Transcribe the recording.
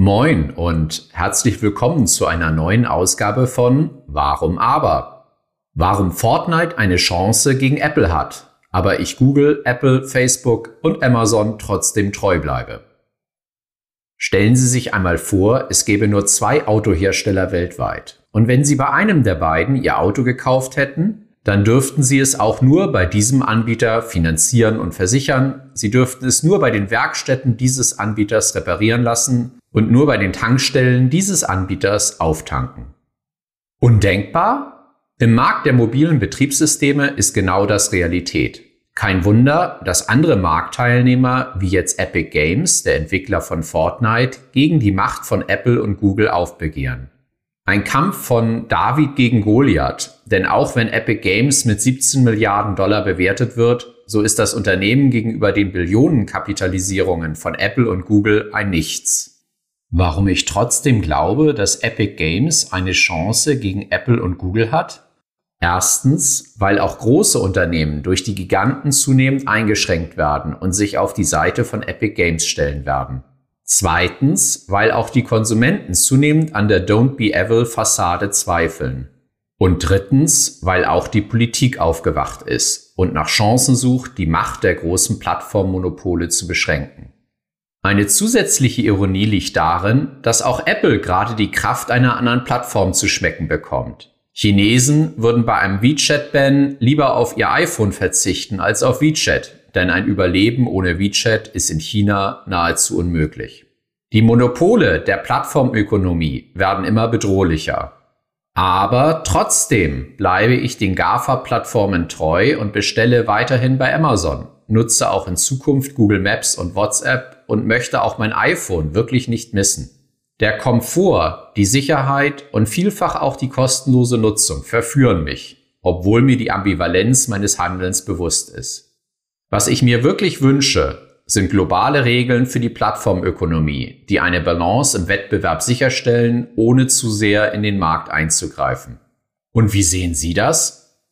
Moin und herzlich willkommen zu einer neuen Ausgabe von Warum aber? Warum Fortnite eine Chance gegen Apple hat, aber ich Google, Apple, Facebook und Amazon trotzdem treu bleibe. Stellen Sie sich einmal vor, es gäbe nur zwei Autohersteller weltweit. Und wenn Sie bei einem der beiden Ihr Auto gekauft hätten, dann dürften Sie es auch nur bei diesem Anbieter finanzieren und versichern. Sie dürften es nur bei den Werkstätten dieses Anbieters reparieren lassen und nur bei den Tankstellen dieses Anbieters auftanken. Undenkbar? Im Markt der mobilen Betriebssysteme ist genau das Realität. Kein Wunder, dass andere Marktteilnehmer wie jetzt Epic Games, der Entwickler von Fortnite, gegen die Macht von Apple und Google aufbegehren. Ein Kampf von David gegen Goliath, denn auch wenn Epic Games mit 17 Milliarden Dollar bewertet wird, so ist das Unternehmen gegenüber den Billionenkapitalisierungen von Apple und Google ein Nichts. Warum ich trotzdem glaube, dass Epic Games eine Chance gegen Apple und Google hat? Erstens, weil auch große Unternehmen durch die Giganten zunehmend eingeschränkt werden und sich auf die Seite von Epic Games stellen werden. Zweitens, weil auch die Konsumenten zunehmend an der Don't Be Evil Fassade zweifeln. Und drittens, weil auch die Politik aufgewacht ist und nach Chancen sucht, die Macht der großen Plattformmonopole zu beschränken. Eine zusätzliche Ironie liegt darin, dass auch Apple gerade die Kraft einer anderen Plattform zu schmecken bekommt. Chinesen würden bei einem WeChat-Ban lieber auf ihr iPhone verzichten als auf WeChat, denn ein Überleben ohne WeChat ist in China nahezu unmöglich. Die Monopole der Plattformökonomie werden immer bedrohlicher. Aber trotzdem bleibe ich den GAFA-Plattformen treu und bestelle weiterhin bei Amazon, nutze auch in Zukunft Google Maps und WhatsApp und möchte auch mein iPhone wirklich nicht missen. Der Komfort, die Sicherheit und vielfach auch die kostenlose Nutzung verführen mich, obwohl mir die Ambivalenz meines Handelns bewusst ist. Was ich mir wirklich wünsche, sind globale Regeln für die Plattformökonomie, die eine Balance im Wettbewerb sicherstellen, ohne zu sehr in den Markt einzugreifen. Und wie sehen Sie das?